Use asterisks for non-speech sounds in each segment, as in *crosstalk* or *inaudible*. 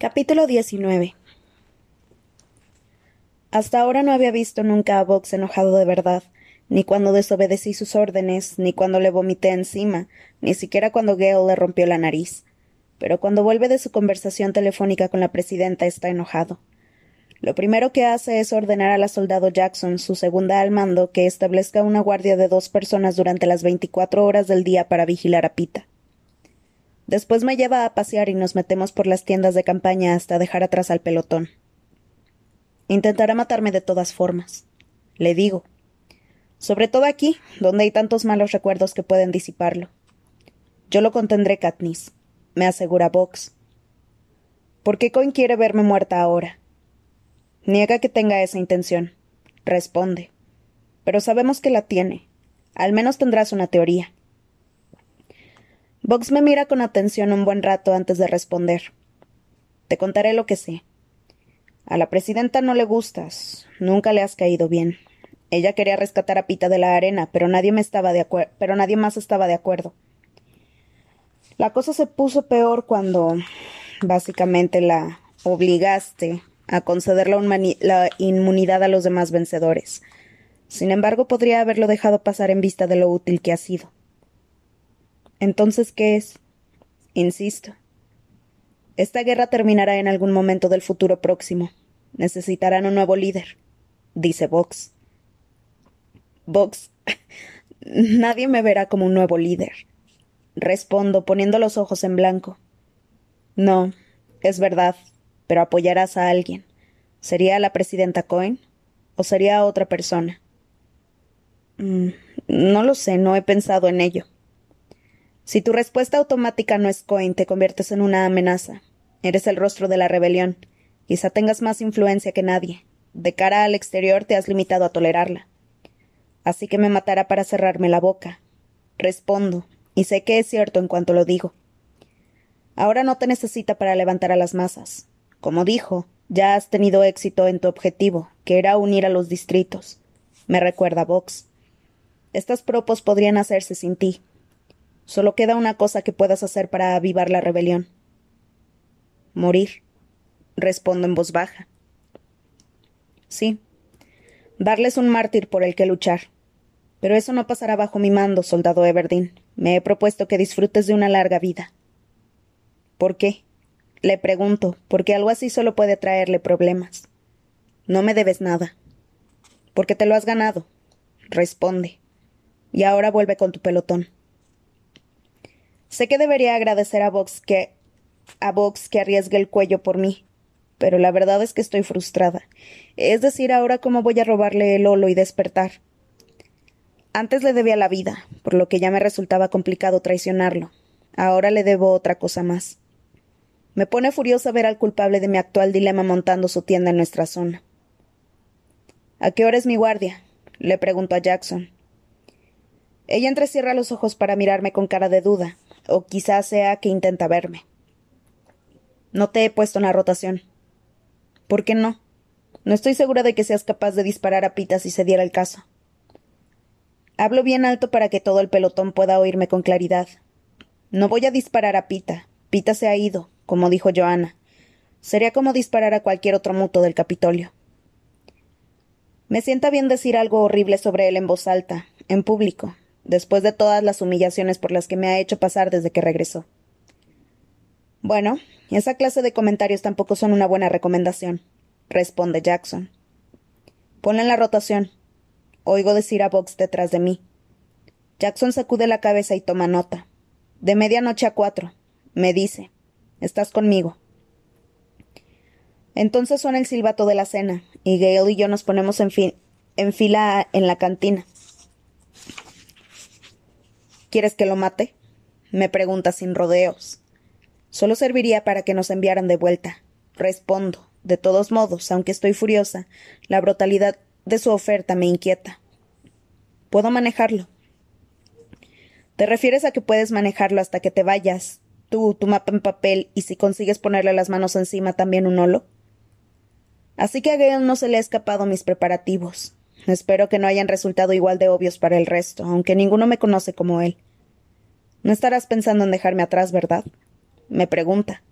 Capítulo 19 Hasta ahora no había visto nunca a Vox enojado de verdad, ni cuando desobedecí sus órdenes, ni cuando le vomité encima, ni siquiera cuando Gale le rompió la nariz. Pero cuando vuelve de su conversación telefónica con la presidenta está enojado. Lo primero que hace es ordenar a la soldado Jackson, su segunda al mando, que establezca una guardia de dos personas durante las veinticuatro horas del día para vigilar a Pita. Después me lleva a pasear y nos metemos por las tiendas de campaña hasta dejar atrás al pelotón. Intentará matarme de todas formas. Le digo. Sobre todo aquí, donde hay tantos malos recuerdos que pueden disiparlo. Yo lo contendré, Katniss, me asegura Vox. ¿Por qué Coin quiere verme muerta ahora? Niega que tenga esa intención. Responde. Pero sabemos que la tiene. Al menos tendrás una teoría. Vox me mira con atención un buen rato antes de responder. Te contaré lo que sé. A la presidenta no le gustas. Nunca le has caído bien. Ella quería rescatar a Pita de la arena, pero nadie me estaba de pero nadie más estaba de acuerdo. La cosa se puso peor cuando básicamente la obligaste a conceder la inmunidad a los demás vencedores. Sin embargo, podría haberlo dejado pasar en vista de lo útil que ha sido. Entonces, ¿qué es? Insisto. Esta guerra terminará en algún momento del futuro próximo. Necesitarán un nuevo líder, dice Vox. Vox, *laughs* nadie me verá como un nuevo líder. Respondo, poniendo los ojos en blanco. No, es verdad, pero apoyarás a alguien. ¿Sería la presidenta Cohen? ¿O sería otra persona? Mm, no lo sé, no he pensado en ello. Si tu respuesta automática no es Coin, te conviertes en una amenaza. Eres el rostro de la rebelión. Quizá tengas más influencia que nadie. De cara al exterior te has limitado a tolerarla. Así que me matará para cerrarme la boca. Respondo, y sé que es cierto en cuanto lo digo. Ahora no te necesita para levantar a las masas. Como dijo, ya has tenido éxito en tu objetivo, que era unir a los distritos. Me recuerda Vox. Estas propos podrían hacerse sin ti, Solo queda una cosa que puedas hacer para avivar la rebelión. Morir. Respondo en voz baja. Sí. Darles un mártir por el que luchar. Pero eso no pasará bajo mi mando, soldado Everdeen. Me he propuesto que disfrutes de una larga vida. ¿Por qué? Le pregunto, porque algo así solo puede traerle problemas. No me debes nada. Porque te lo has ganado. Responde. Y ahora vuelve con tu pelotón. Sé que debería agradecer a Vox que a Vox que arriesgue el cuello por mí, pero la verdad es que estoy frustrada. Es decir, ahora cómo voy a robarle el holo y despertar. Antes le debía la vida, por lo que ya me resultaba complicado traicionarlo. Ahora le debo otra cosa más. Me pone furiosa ver al culpable de mi actual dilema montando su tienda en nuestra zona. ¿A qué hora es mi guardia? le pregunto a Jackson. Ella entrecierra los ojos para mirarme con cara de duda, o quizás sea que intenta verme. No te he puesto en la rotación. ¿Por qué no? No estoy segura de que seas capaz de disparar a Pita si se diera el caso. Hablo bien alto para que todo el pelotón pueda oírme con claridad. No voy a disparar a Pita. Pita se ha ido, como dijo Joana. Sería como disparar a cualquier otro muto del Capitolio. Me sienta bien decir algo horrible sobre él en voz alta, en público, después de todas las humillaciones por las que me ha hecho pasar desde que regresó. Bueno, esa clase de comentarios tampoco son una buena recomendación, responde Jackson. Ponle en la rotación. Oigo decir a Vox detrás de mí. Jackson sacude la cabeza y toma nota. De medianoche a cuatro. Me dice. Estás conmigo. Entonces suena el silbato de la cena, y Gale y yo nos ponemos en, en fila en la cantina. ¿Quieres que lo mate? me pregunta sin rodeos. Solo serviría para que nos enviaran de vuelta. Respondo. De todos modos, aunque estoy furiosa, la brutalidad de su oferta me inquieta. Puedo manejarlo. ¿Te refieres a que puedes manejarlo hasta que te vayas? Tú, tu mapa en papel, y si consigues ponerle las manos encima también un holo. Así que a Gale no se le ha escapado mis preparativos. Espero que no hayan resultado igual de obvios para el resto, aunque ninguno me conoce como él. No estarás pensando en dejarme atrás, ¿verdad? me pregunta.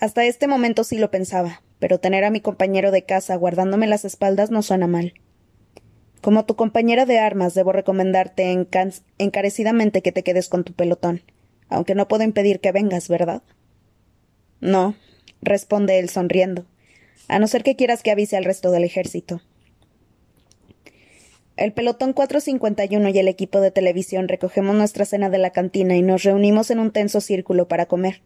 Hasta este momento sí lo pensaba, pero tener a mi compañero de casa guardándome las espaldas no suena mal. Como tu compañera de armas, debo recomendarte encarecidamente que te quedes con tu pelotón, aunque no puedo impedir que vengas, ¿verdad? No, responde él sonriendo, a no ser que quieras que avise al resto del ejército. El pelotón 451 y el equipo de televisión recogemos nuestra cena de la cantina y nos reunimos en un tenso círculo para comer.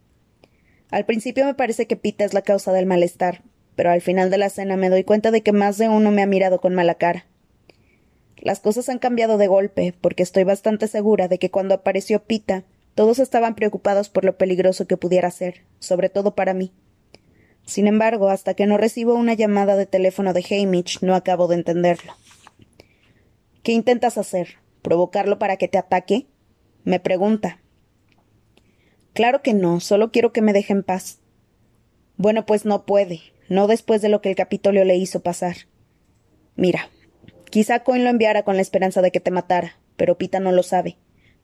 Al principio me parece que Pita es la causa del malestar, pero al final de la cena me doy cuenta de que más de uno me ha mirado con mala cara. Las cosas han cambiado de golpe, porque estoy bastante segura de que cuando apareció Pita, todos estaban preocupados por lo peligroso que pudiera ser, sobre todo para mí. Sin embargo, hasta que no recibo una llamada de teléfono de Hamish, no acabo de entenderlo. ¿Qué intentas hacer? ¿Provocarlo para que te ataque? me pregunta. Claro que no, solo quiero que me deje en paz. Bueno, pues no puede, no después de lo que el Capitolio le hizo pasar. Mira, quizá Coin lo enviara con la esperanza de que te matara, pero Pita no lo sabe.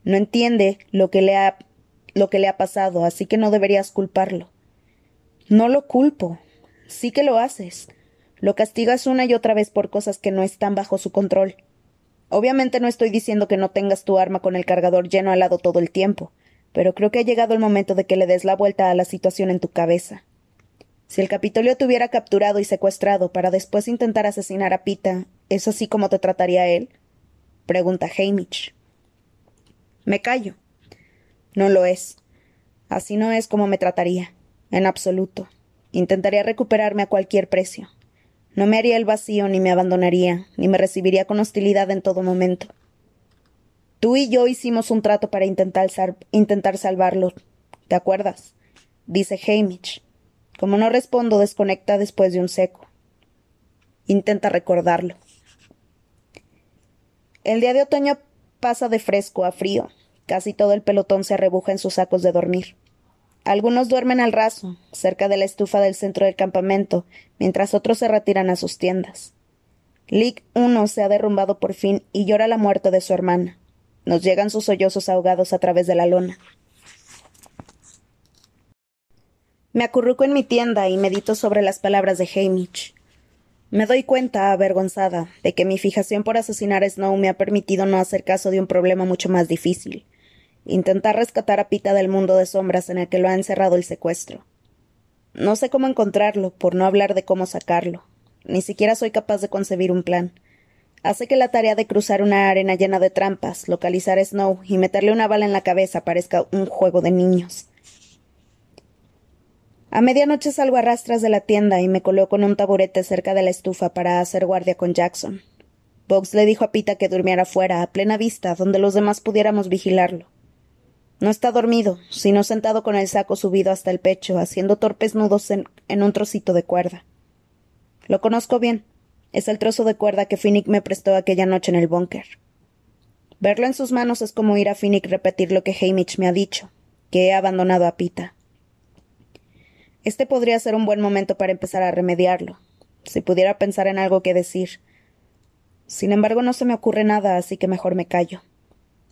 No entiende lo que le ha lo que le ha pasado, así que no deberías culparlo. No lo culpo. Sí que lo haces. Lo castigas una y otra vez por cosas que no están bajo su control. Obviamente no estoy diciendo que no tengas tu arma con el cargador lleno al lado todo el tiempo, pero creo que ha llegado el momento de que le des la vuelta a la situación en tu cabeza. Si el Capitolio te hubiera capturado y secuestrado para después intentar asesinar a Pita, ¿es así como te trataría él? pregunta Hamish. Me callo. No lo es. Así no es como me trataría. En absoluto. Intentaría recuperarme a cualquier precio. No me haría el vacío, ni me abandonaría, ni me recibiría con hostilidad en todo momento. Tú y yo hicimos un trato para intentar, intentar salvarlo. ¿Te acuerdas? Dice Hamish. Como no respondo, desconecta después de un seco. Intenta recordarlo. El día de otoño pasa de fresco a frío. Casi todo el pelotón se arrebuja en sus sacos de dormir. Algunos duermen al raso, cerca de la estufa del centro del campamento, mientras otros se retiran a sus tiendas. Lick uno se ha derrumbado por fin y llora la muerte de su hermana. Nos llegan sus sollozos ahogados a través de la lona. Me acurruco en mi tienda y medito sobre las palabras de Hamish. Me doy cuenta, avergonzada, de que mi fijación por asesinar a Snow me ha permitido no hacer caso de un problema mucho más difícil intentar rescatar a Pita del mundo de sombras en el que lo ha encerrado el secuestro. No sé cómo encontrarlo, por no hablar de cómo sacarlo. Ni siquiera soy capaz de concebir un plan. Hace que la tarea de cruzar una arena llena de trampas, localizar a Snow y meterle una bala en la cabeza parezca un juego de niños. A medianoche salgo a rastras de la tienda y me coloco en un taburete cerca de la estufa para hacer guardia con Jackson. Box le dijo a Pita que durmiera fuera, a plena vista, donde los demás pudiéramos vigilarlo. No está dormido, sino sentado con el saco subido hasta el pecho, haciendo torpes nudos en, un trocito de cuerda. Lo conozco bien. Es el trozo de cuerda que Finnick me prestó aquella noche en el búnker. Verlo en sus manos es como ir a Finnick repetir lo que Hamish me ha dicho, que he abandonado a Pita. Este podría ser un buen momento para empezar a remediarlo, si pudiera pensar en algo que decir. Sin embargo, no se me ocurre nada, así que mejor me callo.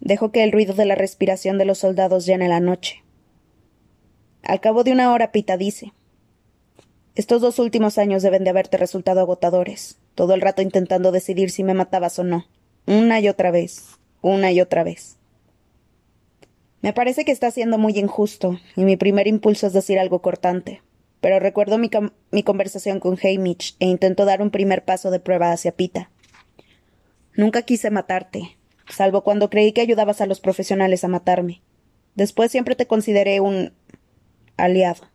Dejo que el ruido de la respiración de los soldados llene la noche. Al cabo de una hora, Pita dice Estos dos últimos años deben de haberte resultado agotadores, todo el rato intentando decidir si me matabas o no, una y otra vez, una y otra vez. Me parece que está siendo muy injusto, y mi primer impulso es decir algo cortante, pero recuerdo mi, mi conversación con Hamish e intento dar un primer paso de prueba hacia Pita. Nunca quise matarte, salvo cuando creí que ayudabas a los profesionales a matarme. Después siempre te consideré un aliado.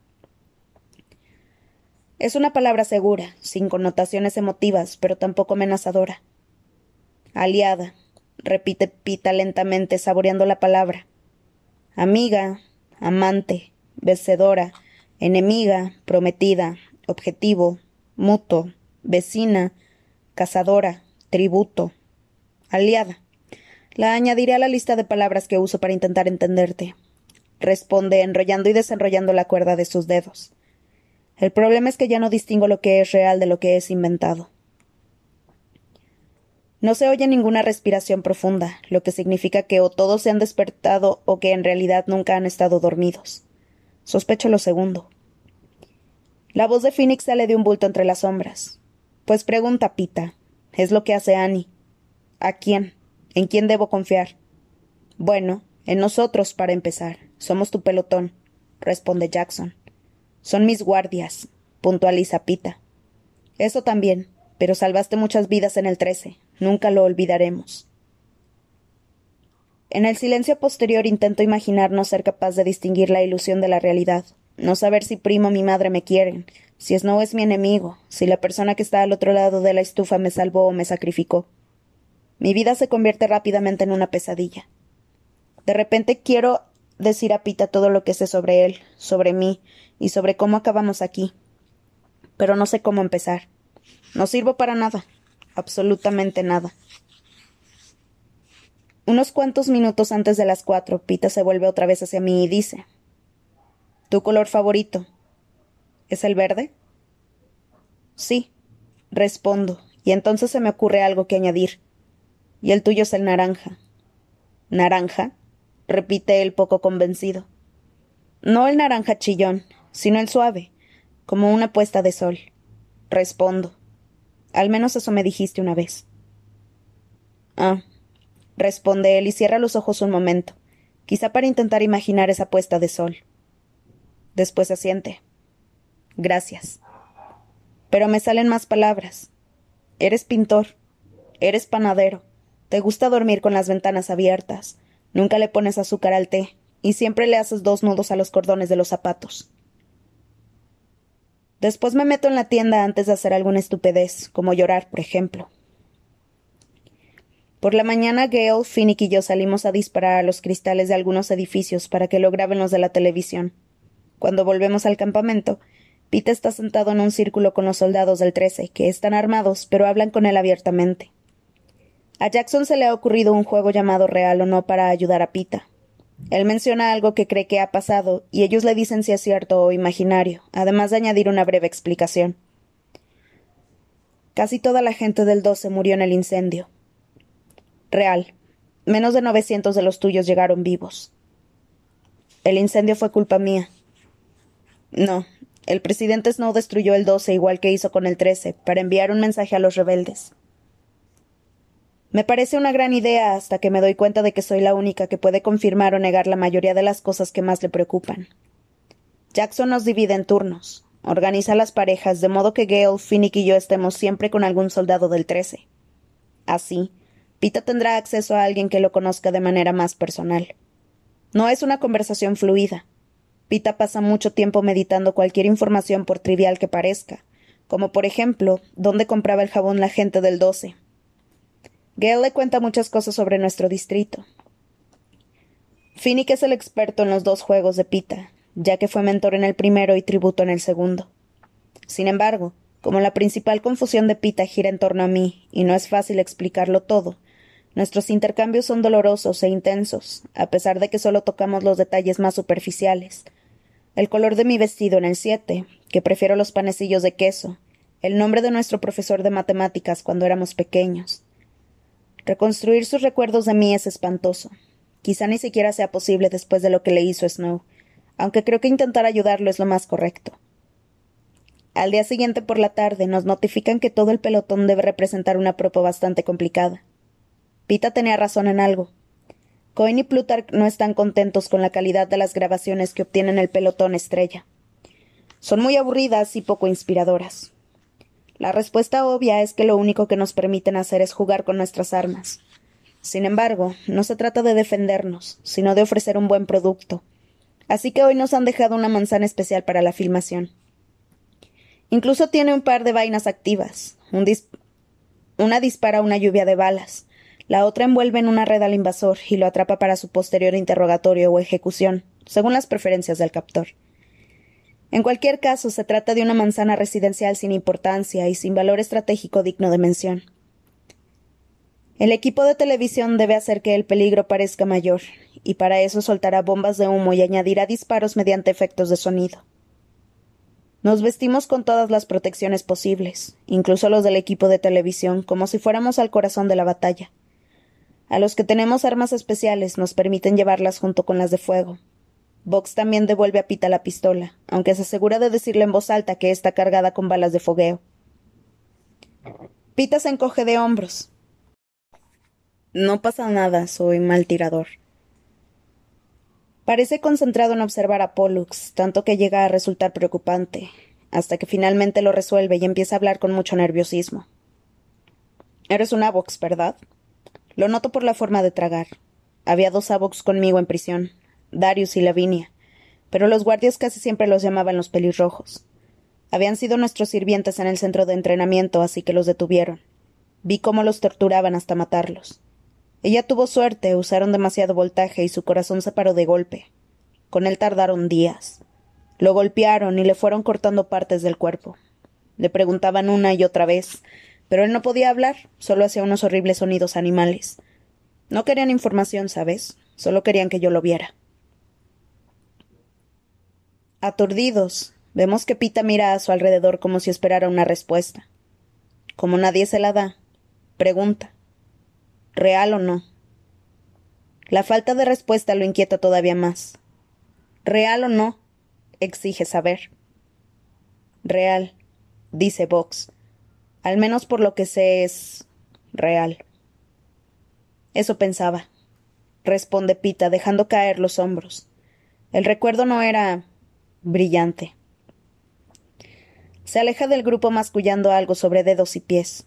Es una palabra segura, sin connotaciones emotivas, pero tampoco amenazadora. Aliada, repite Pita lentamente, saboreando la palabra. Amiga, amante, vencedora, enemiga, prometida, objetivo, mutuo, vecina, cazadora, tributo, aliada. La añadiré a la lista de palabras que uso para intentar entenderte. Responde enrollando y desenrollando la cuerda de sus dedos. El problema es que ya no distingo lo que es real de lo que es inventado. No se oye ninguna respiración profunda, lo que significa que o todos se han despertado o que en realidad nunca han estado dormidos. Sospecho lo segundo. La voz de Phoenix sale de un bulto entre las sombras. Pues pregunta, Pita. Es lo que hace Annie. ¿A quién? ¿En quién debo confiar? Bueno, en nosotros, para empezar. Somos tu pelotón, responde Jackson. Son mis guardias, puntualiza Pita. Eso también, pero salvaste muchas vidas en el trece. Nunca lo olvidaremos. En el silencio posterior intento imaginar no ser capaz de distinguir la ilusión de la realidad, no saber si primo o mi madre me quieren, si Snow es mi enemigo, si la persona que está al otro lado de la estufa me salvó o me sacrificó. Mi vida se convierte rápidamente en una pesadilla. De repente quiero decir a Pita todo lo que sé sobre él, sobre mí y sobre cómo acabamos aquí. Pero no sé cómo empezar. No sirvo para nada, absolutamente nada. Unos cuantos minutos antes de las cuatro, Pita se vuelve otra vez hacia mí y dice ¿Tu color favorito? ¿Es el verde? Sí, respondo, y entonces se me ocurre algo que añadir. Y el tuyo es el naranja. ¿Naranja? repite él poco convencido. No el naranja chillón, sino el suave, como una puesta de sol. Respondo. Al menos eso me dijiste una vez. Ah, responde él y cierra los ojos un momento, quizá para intentar imaginar esa puesta de sol. Después asiente. Gracias. Pero me salen más palabras. Eres pintor. Eres panadero. Te gusta dormir con las ventanas abiertas. Nunca le pones azúcar al té. Y siempre le haces dos nudos a los cordones de los zapatos. Después me meto en la tienda antes de hacer alguna estupidez, como llorar, por ejemplo. Por la mañana, Gale, Finnick y yo salimos a disparar a los cristales de algunos edificios para que lo graben los de la televisión. Cuando volvemos al campamento, Pete está sentado en un círculo con los soldados del trece, que están armados, pero hablan con él abiertamente. A Jackson se le ha ocurrido un juego llamado Real o no para ayudar a Pita. Él menciona algo que cree que ha pasado, y ellos le dicen si es cierto o imaginario, además de añadir una breve explicación. Casi toda la gente del 12 murió en el incendio, Real. Menos de novecientos de los tuyos llegaron vivos. El incendio fue culpa mía. No, el presidente Snow destruyó el 12 igual que hizo con el 13, para enviar un mensaje a los rebeldes. Me parece una gran idea hasta que me doy cuenta de que soy la única que puede confirmar o negar la mayoría de las cosas que más le preocupan. Jackson nos divide en turnos, organiza las parejas de modo que Gale, Finnick y yo estemos siempre con algún soldado del 13. Así, Pita tendrá acceso a alguien que lo conozca de manera más personal. No es una conversación fluida. Pita pasa mucho tiempo meditando cualquier información por trivial que parezca, como por ejemplo, dónde compraba el jabón la gente del 12. Gale le cuenta muchas cosas sobre nuestro distrito. Finnick es el experto en los dos juegos de Pita, ya que fue mentor en el primero y tributo en el segundo. Sin embargo, como la principal confusión de Pita gira en torno a mí, y no es fácil explicarlo todo, Nuestros intercambios son dolorosos e intensos, a pesar de que solo tocamos los detalles más superficiales. El color de mi vestido en el siete, que prefiero los panecillos de queso, el nombre de nuestro profesor de matemáticas cuando éramos pequeños. Reconstruir sus recuerdos de mí es espantoso. Quizá ni siquiera sea posible después de lo que le hizo Snow, aunque creo que intentar ayudarlo es lo más correcto. Al día siguiente por la tarde nos notifican que todo el pelotón debe representar una propo bastante complicada. Pita tenía razón en algo. Cohen y Plutarch no están contentos con la calidad de las grabaciones que obtienen el pelotón estrella. Son muy aburridas y poco inspiradoras. La respuesta obvia es que lo único que nos permiten hacer es jugar con nuestras armas. Sin embargo, no se trata de defendernos, sino de ofrecer un buen producto. Así que hoy nos han dejado una manzana especial para la filmación. Incluso tiene un par de vainas activas. una dispara una lluvia de balas, la otra envuelve en una red al invasor y lo atrapa para su posterior interrogatorio o ejecución, según las preferencias del captor. En cualquier caso, se trata de una manzana residencial sin importancia y sin valor estratégico digno de mención. El equipo de televisión debe hacer que el peligro parezca mayor, y para eso soltará bombas de humo y añadirá disparos mediante efectos de sonido. Nos vestimos con todas las protecciones posibles, incluso los del equipo de televisión, como si fuéramos al corazón de la batalla. A los que tenemos armas especiales nos permiten llevarlas junto con las de fuego. Vox también devuelve a Pita la pistola, aunque se asegura de decirle en voz alta que está cargada con balas de fogueo. Pita se encoge de hombros. No pasa nada, soy mal tirador. Parece concentrado en observar a Pollux, tanto que llega a resultar preocupante, hasta que finalmente lo resuelve y empieza a hablar con mucho nerviosismo. Eres un Avox, ¿verdad? Lo noto por la forma de tragar. Había dos Avox conmigo en prisión, Darius y Lavinia, pero los guardias casi siempre los llamaban los pelirrojos. Habían sido nuestros sirvientes en el centro de entrenamiento, así que los detuvieron. Vi cómo los torturaban hasta matarlos. Ella tuvo suerte, usaron demasiado voltaje y su corazón se paró de golpe. Con él tardaron días. Lo golpearon y le fueron cortando partes del cuerpo. Le preguntaban una y otra vez, pero él no podía hablar, solo hacía unos horribles sonidos animales. No querían información, ¿sabes? Solo querían que yo lo viera. Aturdidos, vemos que Pita mira a su alrededor como si esperara una respuesta. Como nadie se la da, pregunta. ¿Real o no? La falta de respuesta lo inquieta todavía más. ¿Real o no? exige saber. Real, dice Vox. Al menos por lo que sé es real. Eso pensaba, responde Pita, dejando caer los hombros. El recuerdo no era brillante. Se aleja del grupo mascullando algo sobre dedos y pies.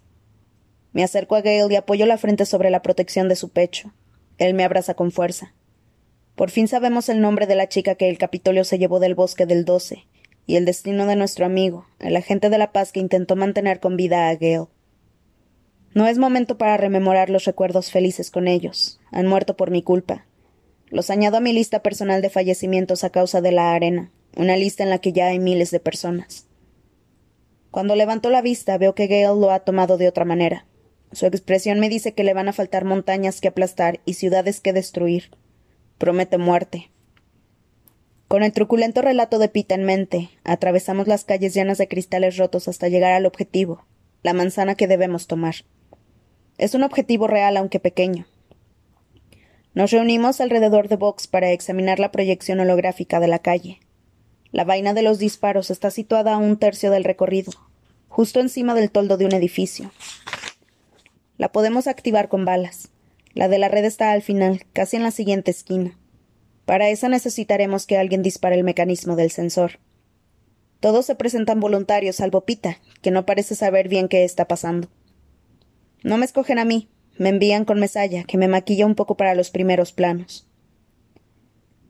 Me acerco a Gale y apoyo la frente sobre la protección de su pecho. Él me abraza con fuerza. Por fin sabemos el nombre de la chica que el Capitolio se llevó del bosque del doce, y el destino de nuestro amigo, el agente de la paz que intentó mantener con vida a Gale. No es momento para rememorar los recuerdos felices con ellos. Han muerto por mi culpa. Los añado a mi lista personal de fallecimientos a causa de la arena, una lista en la que ya hay miles de personas. Cuando levanto la vista veo que Gale lo ha tomado de otra manera. Su expresión me dice que le van a faltar montañas que aplastar y ciudades que destruir. Promete muerte. Con el truculento relato de Pita en mente, atravesamos las calles llenas de cristales rotos hasta llegar al objetivo, la manzana que debemos tomar. Es un objetivo real aunque pequeño. Nos reunimos alrededor de Vox para examinar la proyección holográfica de la calle. La vaina de los disparos está situada a un tercio del recorrido, justo encima del toldo de un edificio. La podemos activar con balas. La de la red está al final, casi en la siguiente esquina. Para eso necesitaremos que alguien dispare el mecanismo del sensor. Todos se presentan voluntarios, salvo Pita, que no parece saber bien qué está pasando. No me escogen a mí, me envían con Mesaya, que me maquilla un poco para los primeros planos.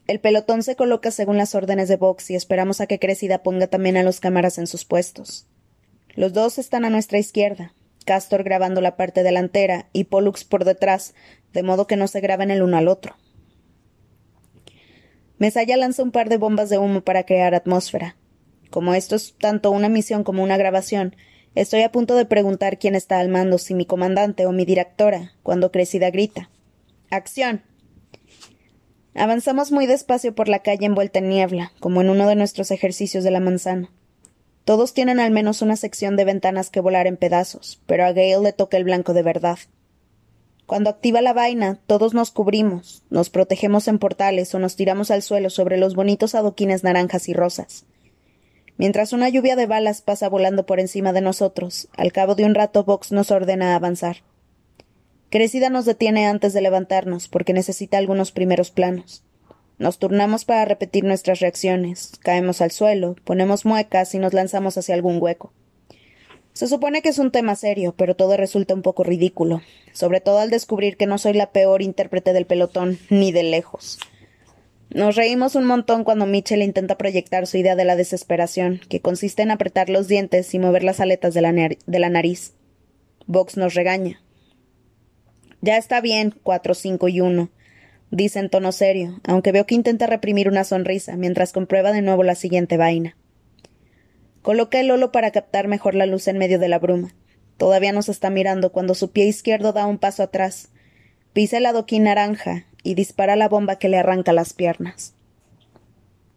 El pelotón se coloca según las órdenes de Vox y esperamos a que Crecida ponga también a los cámaras en sus puestos. Los dos están a nuestra izquierda, Castor grabando la parte delantera y Pollux por detrás, de modo que no se graben el uno al otro. Mesaya lanza un par de bombas de humo para crear atmósfera. Como esto es tanto una misión como una grabación, estoy a punto de preguntar quién está al mando, si mi comandante o mi directora, cuando Crecida grita. ¡Acción! Avanzamos muy despacio por la calle envuelta en niebla, como en uno de nuestros ejercicios de la manzana. Todos tienen al menos una sección de ventanas que volar en pedazos, pero a Gale le toca el blanco de verdad. Cuando activa la vaina, todos nos cubrimos, nos protegemos en portales o nos tiramos al suelo sobre los bonitos adoquines naranjas y rosas. Mientras una lluvia de balas pasa volando por encima de nosotros, al cabo de un rato Vox nos ordena avanzar. Crecida nos detiene antes de levantarnos porque necesita algunos primeros planos. Nos turnamos para repetir nuestras reacciones, caemos al suelo, ponemos muecas y nos lanzamos hacia algún hueco. Se supone que es un tema serio, pero todo resulta un poco ridículo, sobre todo al descubrir que no soy la peor intérprete del pelotón, ni de lejos. Nos reímos un montón cuando Mitchell intenta proyectar su idea de la desesperación, que consiste en apretar los dientes y mover las aletas de la, de la nariz. Vox nos regaña. Ya está bien, cuatro, cinco y uno, dice en tono serio, aunque veo que intenta reprimir una sonrisa mientras comprueba de nuevo la siguiente vaina. Coloca el holo para captar mejor la luz en medio de la bruma. Todavía nos está mirando cuando su pie izquierdo da un paso atrás, pisa el adoquín naranja y dispara la bomba que le arranca las piernas.